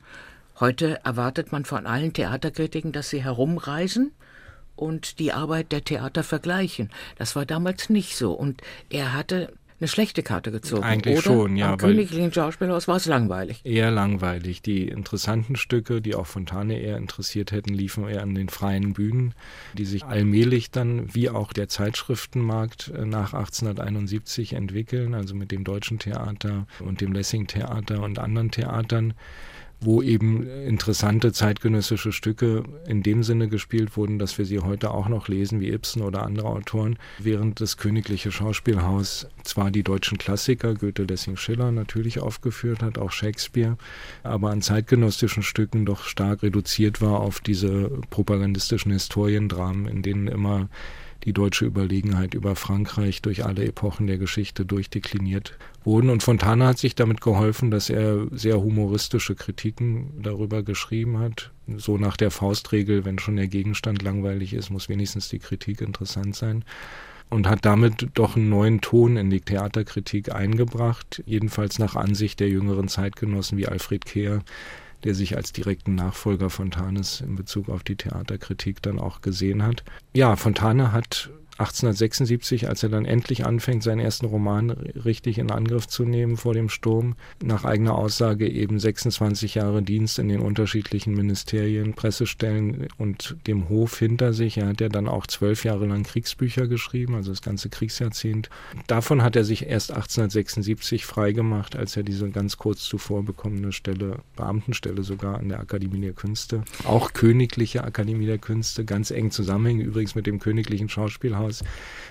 Heute erwartet man von allen Theaterkritiken, dass sie herumreisen und die Arbeit der Theater vergleichen. Das war damals nicht so. Und er hatte eine schlechte Karte gezogen. Eigentlich oder? schon, ja. Am Königlichen Schauspielhaus war es langweilig. Eher langweilig. Die interessanten Stücke, die auch Fontane eher interessiert hätten, liefen eher an den freien Bühnen, die sich allmählich dann, wie auch der Zeitschriftenmarkt äh, nach 1871 entwickeln, also mit dem Deutschen Theater und dem Lessing Theater und anderen Theatern wo eben interessante zeitgenössische Stücke in dem Sinne gespielt wurden, dass wir sie heute auch noch lesen, wie Ibsen oder andere Autoren, während das Königliche Schauspielhaus zwar die deutschen Klassiker, Goethe, Lessing, Schiller natürlich aufgeführt hat, auch Shakespeare, aber an zeitgenössischen Stücken doch stark reduziert war auf diese propagandistischen Historiendramen, in denen immer die deutsche Überlegenheit über Frankreich durch alle Epochen der Geschichte durchdekliniert wurden. Und Fontana hat sich damit geholfen, dass er sehr humoristische Kritiken darüber geschrieben hat. So nach der Faustregel, wenn schon der Gegenstand langweilig ist, muss wenigstens die Kritik interessant sein. Und hat damit doch einen neuen Ton in die Theaterkritik eingebracht, jedenfalls nach Ansicht der jüngeren Zeitgenossen wie Alfred Kehr, der sich als direkten Nachfolger Fontanes in Bezug auf die Theaterkritik dann auch gesehen hat. Ja, Fontane hat 1876, als er dann endlich anfängt, seinen ersten Roman richtig in Angriff zu nehmen vor dem Sturm, nach eigener Aussage eben 26 Jahre Dienst in den unterschiedlichen Ministerien, Pressestellen und dem Hof hinter sich. Er hat ja dann auch zwölf Jahre lang Kriegsbücher geschrieben, also das ganze Kriegsjahrzehnt. Davon hat er sich erst 1876 freigemacht, als er diese ganz kurz zuvor bekommene Stelle, Beamtenstelle sogar an der Akademie der Künste, auch königliche Akademie der Künste, ganz eng zusammenhängen übrigens mit dem königlichen Schauspielhaus Haus.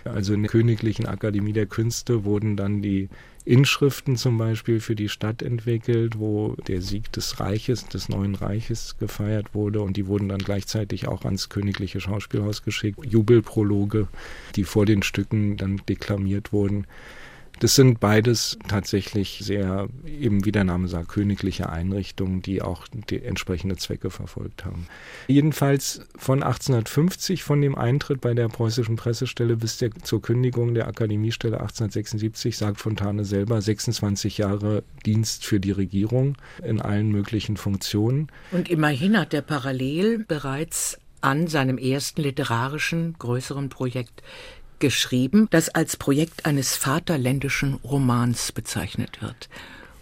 Also in der Königlichen Akademie der Künste wurden dann die Inschriften zum Beispiel für die Stadt entwickelt, wo der Sieg des Reiches, des neuen Reiches gefeiert wurde und die wurden dann gleichzeitig auch ans Königliche Schauspielhaus geschickt. Jubelprologe, die vor den Stücken dann deklamiert wurden. Das sind beides tatsächlich sehr, eben wie der Name sagt, königliche Einrichtungen, die auch die entsprechende Zwecke verfolgt haben. Jedenfalls von 1850, von dem Eintritt bei der preußischen Pressestelle bis der, zur Kündigung der Akademiestelle 1876, sagt Fontane selber 26 Jahre Dienst für die Regierung in allen möglichen Funktionen. Und immerhin hat er parallel bereits an seinem ersten literarischen größeren Projekt geschrieben, das als Projekt eines vaterländischen Romans bezeichnet wird.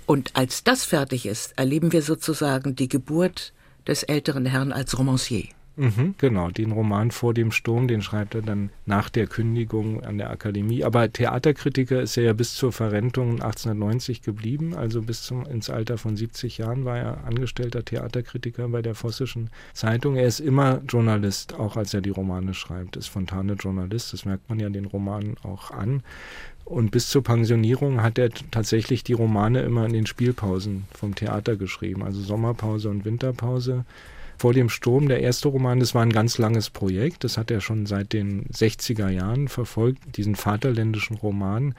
Und als das fertig ist, erleben wir sozusagen die Geburt des älteren Herrn als Romancier. Mhm, genau, den Roman vor dem Sturm, den schreibt er dann nach der Kündigung an der Akademie. Aber Theaterkritiker ist er ja bis zur Verrentung 1890 geblieben, also bis zum, ins Alter von 70 Jahren war er angestellter Theaterkritiker bei der Vossischen Zeitung. Er ist immer Journalist, auch als er die Romane schreibt, ist Fontane Journalist, das merkt man ja den Romanen auch an. Und bis zur Pensionierung hat er tatsächlich die Romane immer in den Spielpausen vom Theater geschrieben, also Sommerpause und Winterpause vor dem Sturm, der erste Roman, das war ein ganz langes Projekt. Das hat er schon seit den 60er Jahren verfolgt, diesen vaterländischen Roman,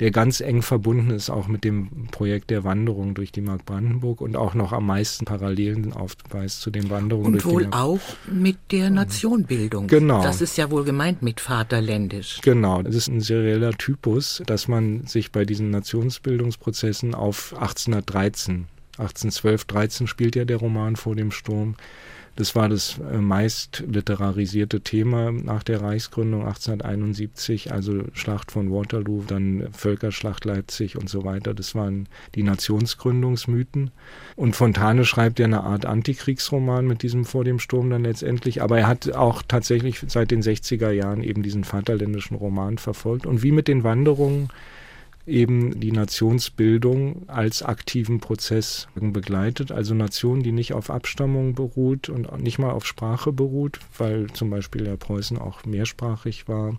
der ganz eng verbunden ist auch mit dem Projekt der Wanderung durch die Mark Brandenburg und auch noch am meisten Parallelen aufweist zu den Wanderungen und durch wohl die Mark auch mit der Nationbildung. Genau. Das ist ja wohl gemeint mit vaterländisch. Genau, das ist ein serieller Typus, dass man sich bei diesen Nationsbildungsprozessen auf 1813 1812, 13 spielt ja der Roman vor dem Sturm. Das war das äh, meist literarisierte Thema nach der Reichsgründung 1871, also Schlacht von Waterloo, dann Völkerschlacht Leipzig und so weiter. Das waren die Nationsgründungsmythen. Und Fontane schreibt ja eine Art Antikriegsroman mit diesem Vor dem Sturm dann letztendlich. Aber er hat auch tatsächlich seit den 60er Jahren eben diesen vaterländischen Roman verfolgt. Und wie mit den Wanderungen eben die Nationsbildung als aktiven Prozess begleitet. Also Nation, die nicht auf Abstammung beruht und nicht mal auf Sprache beruht, weil zum Beispiel ja Preußen auch mehrsprachig war,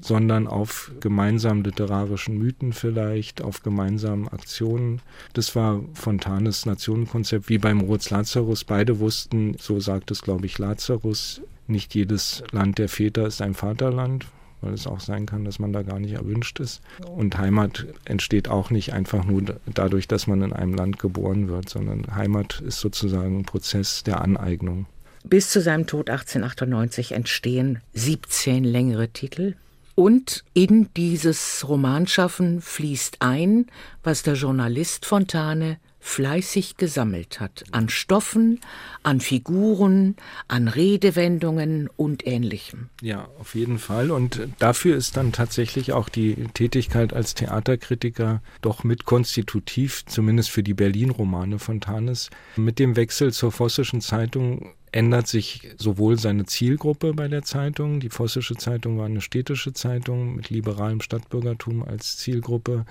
sondern auf gemeinsamen literarischen Mythen vielleicht, auf gemeinsamen Aktionen. Das war Fontanes Nationenkonzept, wie beim Moritz Lazarus. Beide wussten, so sagt es, glaube ich, Lazarus, nicht jedes Land der Väter ist ein Vaterland, weil es auch sein kann, dass man da gar nicht erwünscht ist. Und Heimat entsteht auch nicht einfach nur dadurch, dass man in einem Land geboren wird, sondern Heimat ist sozusagen ein Prozess der Aneignung. Bis zu seinem Tod 1898 entstehen 17 längere Titel. Und in dieses Romanschaffen fließt ein, was der Journalist Fontane fleißig gesammelt hat an Stoffen, an Figuren, an Redewendungen und ähnlichem. Ja, auf jeden Fall. Und dafür ist dann tatsächlich auch die Tätigkeit als Theaterkritiker doch mit konstitutiv, zumindest für die Berlin-Romane von Tanes. Mit dem Wechsel zur Vossischen Zeitung ändert sich sowohl seine Zielgruppe bei der Zeitung, die Vossische Zeitung war eine städtische Zeitung mit liberalem Stadtbürgertum als Zielgruppe,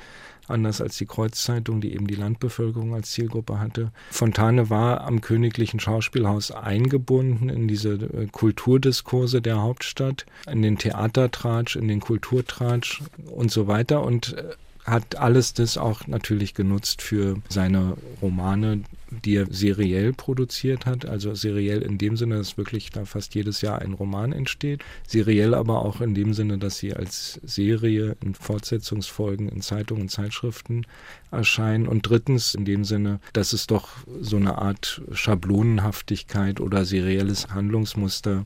anders als die Kreuzzeitung, die eben die Landbevölkerung als Zielgruppe hatte. Fontane war am Königlichen Schauspielhaus eingebunden in diese äh, Kulturdiskurse der Hauptstadt, in den Theatertratsch, in den Kulturtratsch und so weiter und äh, hat alles das auch natürlich genutzt für seine Romane, die er seriell produziert hat. Also seriell in dem Sinne, dass wirklich da fast jedes Jahr ein Roman entsteht. Seriell aber auch in dem Sinne, dass sie als Serie in Fortsetzungsfolgen in Zeitungen und Zeitschriften erscheinen. Und drittens in dem Sinne, dass es doch so eine Art Schablonenhaftigkeit oder serielles Handlungsmuster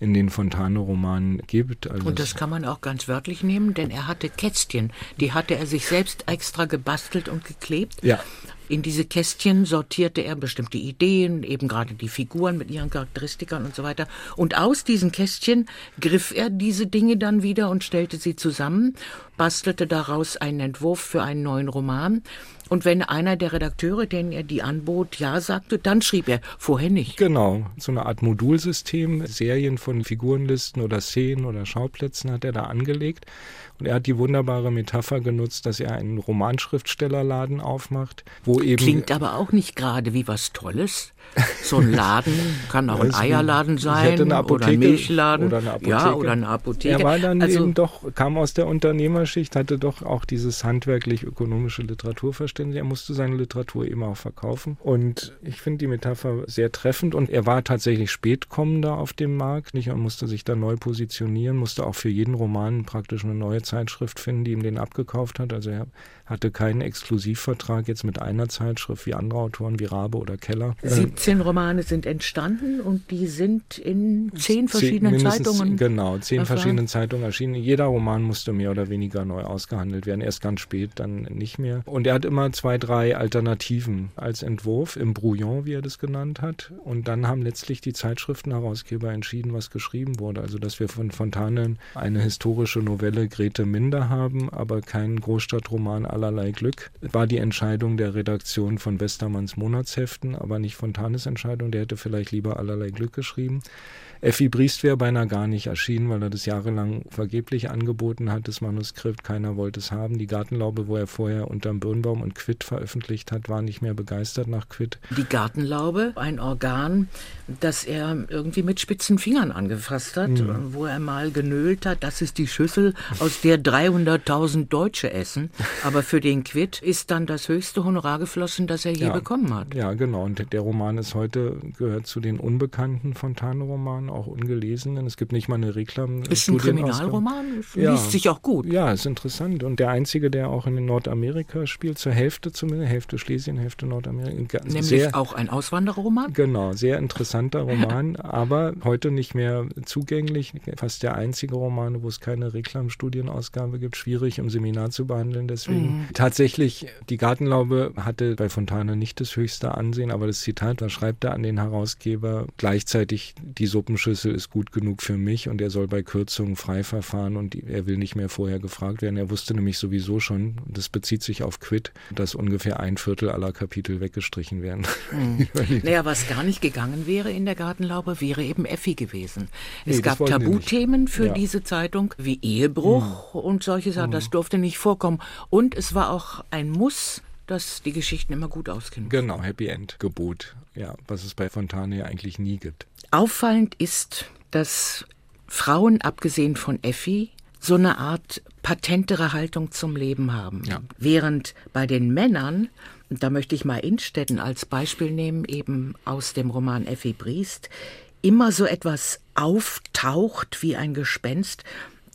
in den Fontane-Romanen gibt. Also und das kann man auch ganz wörtlich nehmen, denn er hatte Kästchen, die hatte er sich selbst extra gebastelt und geklebt. Ja. In diese Kästchen sortierte er bestimmte Ideen, eben gerade die Figuren mit ihren Charakteristikern und so weiter. Und aus diesen Kästchen griff er diese Dinge dann wieder und stellte sie zusammen, bastelte daraus einen Entwurf für einen neuen Roman. Und wenn einer der Redakteure, denen er die anbot, ja sagte, dann schrieb er, vorher nicht. Genau, so eine Art Modulsystem, Serien von Figurenlisten oder Szenen oder Schauplätzen hat er da angelegt. Und er hat die wunderbare Metapher genutzt, dass er einen Romanschriftstellerladen aufmacht, wo eben. Klingt aber auch nicht gerade wie was Tolles. So ein Laden kann auch ein Eierladen sein Apotheke, oder ein Milchladen. Oder eine Apotheke. Ja, oder eine Apotheke. Er war dann also, eben doch, kam aus der Unternehmerschicht, hatte doch auch dieses handwerklich-ökonomische Literaturverständnis. Er musste seine Literatur eben auch verkaufen. Und ich finde die Metapher sehr treffend. Und er war tatsächlich spätkommender auf dem Markt. Nicht? Er musste sich da neu positionieren, musste auch für jeden Roman praktisch eine neue Zeitschrift finden, die ihm den abgekauft hat. Also er hatte keinen Exklusivvertrag jetzt mit einer Zeitschrift wie andere Autoren wie Rabe oder Keller. 17 Romane sind entstanden und die sind in zehn verschiedenen zehn, Zeitungen. Genau, zehn erfahren. verschiedenen Zeitungen erschienen. Jeder Roman musste mehr oder weniger neu ausgehandelt werden. Erst ganz spät, dann nicht mehr. Und er hat immer zwei, drei Alternativen als Entwurf im Brouillon, wie er das genannt hat. Und dann haben letztlich die Zeitschriftenherausgeber entschieden, was geschrieben wurde. Also, dass wir von Fontane eine historische Novelle Grete Minder haben, aber keinen Großstadtroman allerlei Glück. War die Entscheidung der Redaktion von Westermanns Monatsheften, aber nicht von Tanes Entscheidung. Der hätte vielleicht lieber allerlei Glück geschrieben. Effi Briest wäre beinahe gar nicht erschienen, weil er das jahrelang vergeblich angeboten hat, das Manuskript. Keiner wollte es haben. Die Gartenlaube, wo er vorher unterm Birnbaum und Quid veröffentlicht hat, war nicht mehr begeistert nach Quid. Die Gartenlaube, ein Organ, das er irgendwie mit spitzen Fingern angefasst hat, mhm. wo er mal genölt hat, das ist die Schüssel, aus wir 300.000 Deutsche essen. Aber für den Quid ist dann das höchste Honorar geflossen, das er je Ja. bekommen hat. Ja, genau. Und der Roman ist heute, gehört zu den unbekannten Fontane-Romanen, auch ungelesenen. Es gibt nicht mal eine Reklam. Ist ein. Kriminalroman, Ja. liest sich auch gut. Ja, ist interessant. Und der einzige, der auch in Nordamerika spielt, zur Hälfte zumindest, Hälfte Schlesien, Hälfte Nordamerika. Nämlich sehr, auch ein Auswandererroman. Genau, sehr interessanter Roman, aber heute nicht mehr zugänglich. Fast der einzige Roman, wo es keine Reklamstudienausgabe gibt. Schwierig im Seminar zu behandeln. Deswegen tatsächlich, die Gartenlaube hatte bei Fontane nicht das höchste Ansehen, aber das Zitat, da schreibt er an den Herausgeber gleichzeitig, die Suppenschüssel ist gut genug für mich und er soll bei Kürzungen frei verfahren und er will nicht mehr vorher gefragt werden. Er wusste nämlich sowieso schon, das bezieht sich auf Quid, dass ungefähr ein Viertel aller Kapitel weggestrichen werden. Naja, was gar nicht gegangen wäre in der Gartenlaube, wäre eben Effi gewesen. Nee, es das gab. Tabuthemen für Ja. diese Zeitung, wie Ehebruch und solche Sachen. Das durfte nicht vorkommen. Und es war auch ein Muss, dass die Geschichten immer gut auskennen. Genau, Happy End Gebot. Ja, was es bei Fontane ja eigentlich nie gibt. Auffallend ist, dass Frauen, abgesehen von Effi, so eine Art patentere Haltung zum Leben haben. Ja. Während bei den Männern, da möchte ich mal Innstetten als Beispiel nehmen, eben aus dem Roman Effi Briest, immer so etwas auftaucht wie ein Gespenst,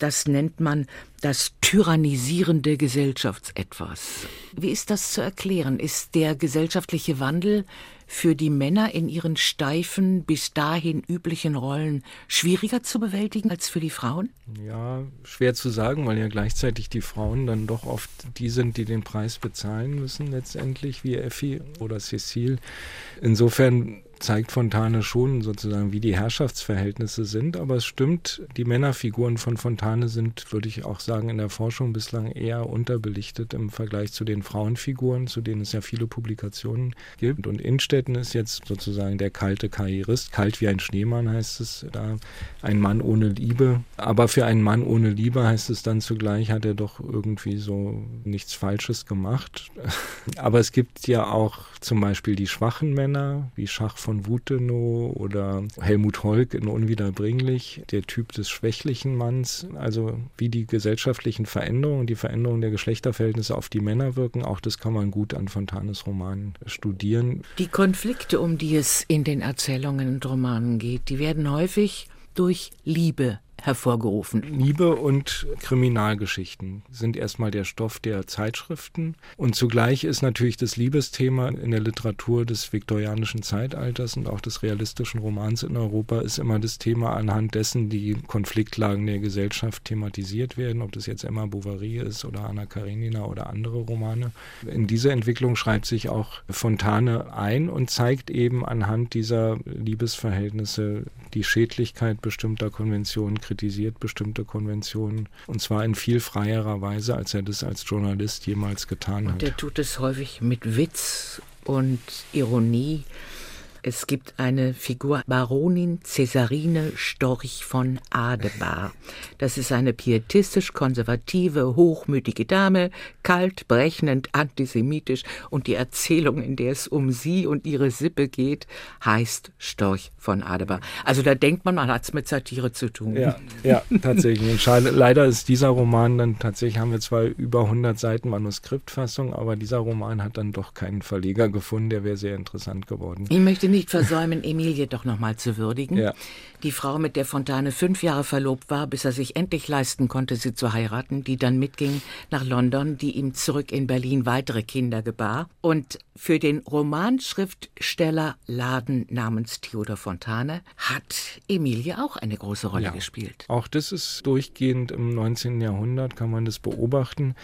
das nennt man das tyrannisierende Gesellschaftsetwas. Wie ist das zu erklären? Ist der gesellschaftliche Wandel für die Männer in ihren steifen, bis dahin üblichen Rollen schwieriger zu bewältigen als für die Frauen? Ja, schwer zu sagen, weil ja gleichzeitig die Frauen dann doch oft die sind, die den Preis bezahlen müssen letztendlich, wie Effi oder Cecile. Insofern zeigt Fontane schon sozusagen, wie die Herrschaftsverhältnisse sind. Aber es stimmt, die Männerfiguren von Fontane sind, würde ich auch sagen, in der Forschung bislang eher unterbelichtet im Vergleich zu den Frauenfiguren, zu denen es ja viele Publikationen gibt. Und Innstetten ist jetzt sozusagen der kalte Karrierist, kalt wie ein Schneemann heißt es da, ein Mann ohne Liebe. Aber für einen Mann ohne Liebe heißt es dann zugleich, hat er doch irgendwie so nichts Falsches gemacht. Aber es gibt ja auch zum Beispiel die schwachen Männer, wie Schach von Wutenow oder Helmut Holk in Unwiederbringlich, der Typ des schwächlichen Manns. Also wie die gesellschaftlichen Veränderungen, die Veränderungen der Geschlechterverhältnisse auf die Männer wirken, auch das kann man gut an Fontanes Romanen studieren. Die Konflikte, um die es in den Erzählungen und Romanen geht, die werden häufig durch Liebe hervorgerufen. Liebe und Kriminalgeschichten sind erstmal der Stoff der Zeitschriften. Und zugleich ist natürlich das Liebesthema in der Literatur des viktorianischen Zeitalters und auch des realistischen Romans in Europa ist immer das Thema, anhand dessen die Konfliktlagen der Gesellschaft thematisiert werden, ob das jetzt Emma Bovary ist oder Anna Karenina oder andere Romane. In diese Entwicklung schreibt sich auch Fontane ein und zeigt eben anhand dieser Liebesverhältnisse die Schädlichkeit bestimmter Konventionen, kritisiert bestimmte Konventionen und zwar in viel freierer Weise, als er das als Journalist jemals getan Und hat. er tut es häufig mit Witz und Ironie. Es gibt eine Figur Baronin Cäsarine Storch von Adebar. Das ist eine pietistisch-konservative, hochmütige Dame, kalt, berechnend, antisemitisch und die Erzählung, in der es um sie und ihre Sippe geht, heißt Storch von Adebar. Also da denkt man, man hat es mit Satire zu tun. Ja, ja, tatsächlich. Leider ist dieser Roman dann tatsächlich, haben wir zwar über 100 Seiten Manuskriptfassung, aber dieser Roman hat dann doch keinen Verleger gefunden, der wäre sehr interessant geworden. Ich möchte nicht versäumen, Emilie doch nochmal zu würdigen. Ja. Die Frau, mit der Fontane fünf Jahre verlobt war, bis er sich endlich leisten konnte, sie zu heiraten, die dann mitging nach London, die ihm zurück in Berlin weitere Kinder gebar. Und für den Romanschriftsteller Laden namens Theodor Fontane hat Emilie auch eine große Rolle Ja. gespielt. Auch das ist durchgehend im 19. Jahrhundert, kann man das beobachten.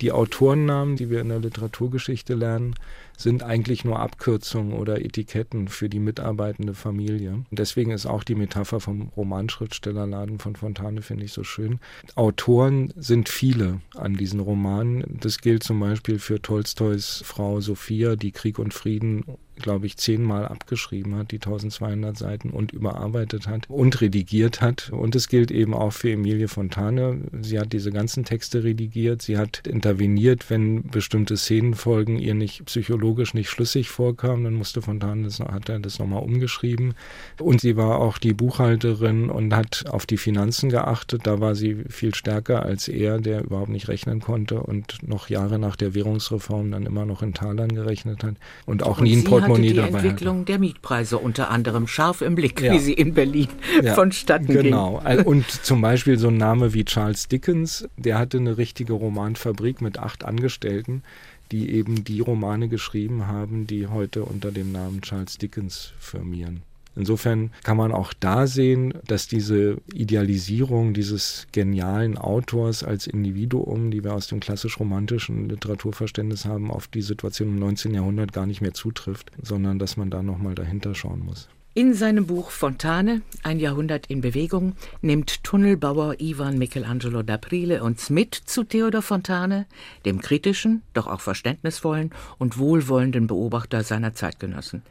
Die Autorennamen, die wir in der Literaturgeschichte lernen, sind eigentlich nur Abkürzungen oder Etiketten für die mitarbeitende Familie. Und deswegen ist auch die Metapher vom Romanschriftstellerladen von Fontane, finde ich so schön. Autoren sind viele an diesen Romanen. Das gilt zum Beispiel für Tolstois Frau Sophia, die Krieg und Frieden glaube ich, zehnmal abgeschrieben hat, die 1200 Seiten und überarbeitet hat und redigiert hat. Und es gilt eben auch für Emilie Fontane. Sie hat diese ganzen Texte redigiert. Sie hat interveniert, wenn bestimmte Szenenfolgen ihr nicht psychologisch nicht schlüssig vorkamen. Dann musste Fontane das, hat er das nochmal umgeschrieben. Und sie war auch die Buchhalterin und hat auf die Finanzen geachtet. Da war sie viel stärker als er, der überhaupt nicht rechnen konnte und noch Jahre nach der Währungsreform dann immer noch in Talern gerechnet hat und auch und nie ein Portemonnaie hatte. die Entwicklung der Mietpreise unter anderem scharf im Blick, ja. wie sie in Berlin ja, vonstatten genau. ging. Genau. Und zum Beispiel so ein Name wie Charles Dickens, der hatte eine richtige Romanfabrik mit acht Angestellten die eben die Romane geschrieben haben, die heute unter dem Namen Charles Dickens firmieren. Insofern kann man auch da sehen, dass diese Idealisierung dieses genialen Autors als Individuum, die wir aus dem klassisch-romantischen Literaturverständnis haben, auf die Situation im 19. Jahrhundert gar nicht mehr zutrifft, sondern dass man da nochmal dahinter schauen muss. In seinem Buch Fontane, ein Jahrhundert in Bewegung, nimmt Tunnelbauer Ivan Michelangelo d'Aprile uns mit zu Theodor Fontane, dem kritischen, doch auch verständnisvollen und wohlwollenden Beobachter seiner Zeitgenossen.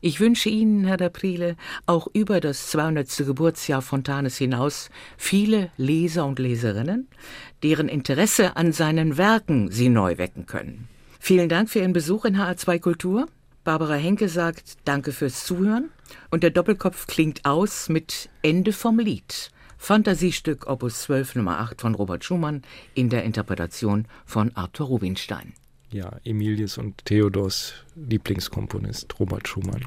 Ich wünsche Ihnen, Herr d'Aprile, auch über das 200. Geburtsjahr Fontanes hinaus viele Leser und Leserinnen, deren Interesse an seinen Werken Sie neu wecken können. Vielen Dank für Ihren Besuch in HR2 Kultur. Barbara Henke sagt Danke fürs Zuhören und der Doppelkopf klingt aus mit Ende vom Lied. Fantasiestück Opus 12 Nummer 8 von Robert Schumann in der Interpretation von Arthur Rubinstein. Ja, Emilies und Theodors Lieblingskomponist Robert Schumann.